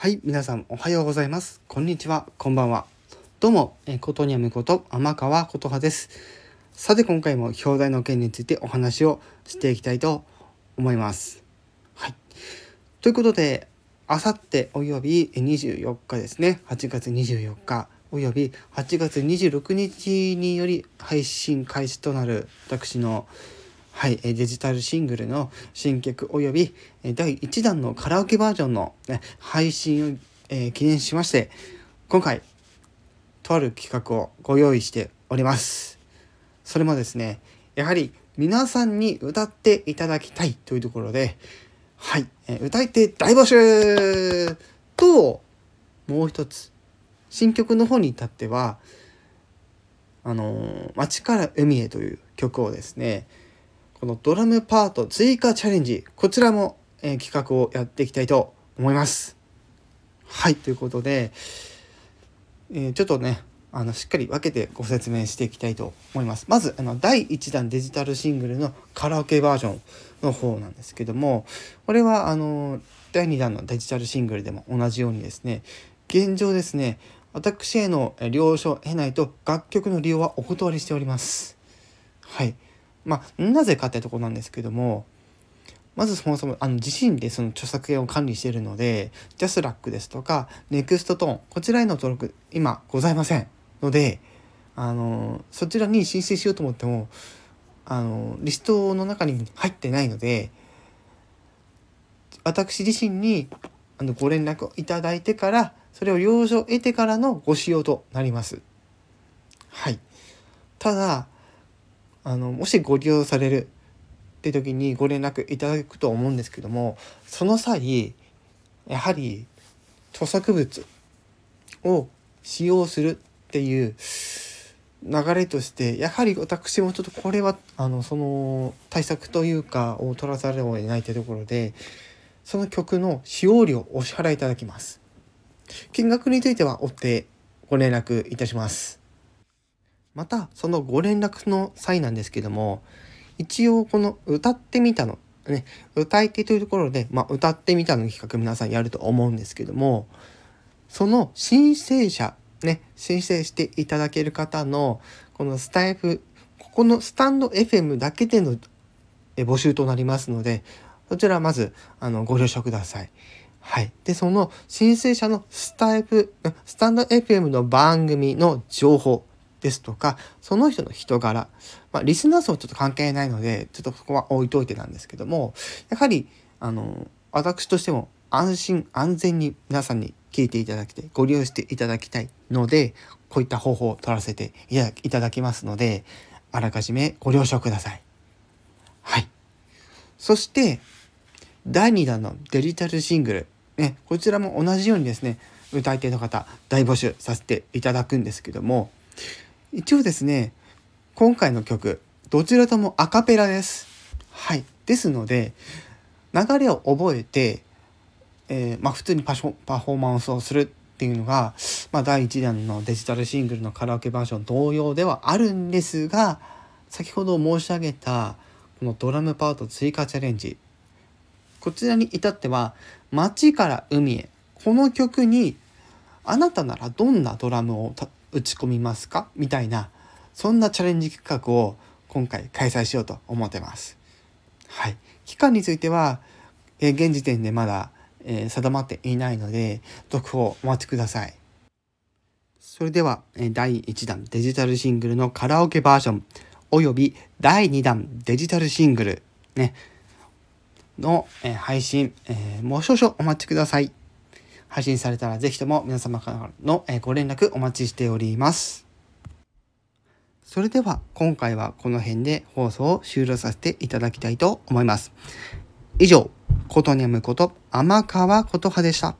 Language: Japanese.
はい、皆さんおはようございます。こんにちは、こんばんは。どうも、えことにゃむこと天川琴葉です。さて今回も表題の件についてお話をしていきたいと思います。はい。ということで、あさっておよび24日ですね、8月24日および8月26日により配信開始となる私のはい、デジタルシングルの新曲および第1弾のカラオケバージョンの、ね、配信を、記念しまして、今回、とある企画をご用意しております。それもですね、やはり皆さんに歌っていただきたいというところで、はい、歌い手大募集と、もう一つ、新曲の方に至っては、あの、街から海へという曲をですね、このドラムパート追加チャレンジ、こちらも、えー、企画をやっていきたいと思います。はい、ということで、えー、ちょっとね、あのしっかり分けてご説明していきたいと思います。まずあの第1弾デジタルシングルのカラオケバージョンの方なんですけどもこれはあの第2弾のデジタルシングルでも同じようにですね現状ですね私への了承を得ないと楽曲の利用はお断りしております。はい。まあ、なぜかってとこなんですけども、まずそもそもあの自身でその著作権を管理しているので、ジャスラックですとか、ネクストトーン、こちらへの登録、今ございませんので、あの、そちらに申請しようと思っても、あの、リストの中に入ってないので、私自身にあのご連絡をいただいてから、それを了承を得てからのご使用となります。はい。ただ、あのもしご利用されるって時にご連絡いただくと思うんですけどもその際やはり著作物を使用するっていう流れとしてやはり私もちょっとこれはあのその対策というかを取らざるを得ないというところでその曲の使用料をお支払いいただきます。金額については追ってご連絡いたします。またそのご連絡の際なんですけども一応この歌ってみたのね歌い手というところで、まあ、歌ってみたの企画皆さんやると思うんですけどもその申請者ね申請していただける方のこのスタイフここのスタンド FM だけでの募集となりますのでそちらまずあのご了承ください。はい。で、その申請者のスタイフ、スタンド FM の番組の情報、ですとかその人の人柄、まあ、リスナー層ちょっと関係ないのでちょっとそこは置いといてなんですけどもやはりあの私としても安心安全に皆さんに聞いていただきたいご利用していただきたいのでこういった方法を取らせていただきますのであらかじめご了承ください。はい。そして第2弾のデジタルシングル、ね、こちらも同じようにですね歌い手の方大募集させていただくんですけども一応ですね今回の曲どちらともアカペラです。はい。ですので流れを覚えて、えー、まあ、普通にパフォーマンスをするっていうのが、まあ、第1弾のデジタルシングルのカラオケバージョン同様ではあるんですが先ほど申し上げたこのドラムパート追加チャレンジこちらに至っては「街から海へ」この曲にあなたならどんなドラムを打ち込みますか？みたいなそんなチャレンジ企画を今回開催しようと思ってます。はい、期間については、え、現時点でまだ、え、定まっていないので続報お待ちください。それでは、え第1弾デジタルシングルのカラオケバージョンおよび第2弾デジタルシングルねの、え配信、えもう少々お待ちください。配信されたらぜひとも皆様からのご連絡お待ちしております。それでは今回はこの辺で放送を終了させていただきたいと思います。以上、ことにゃむこと天川琴葉でした。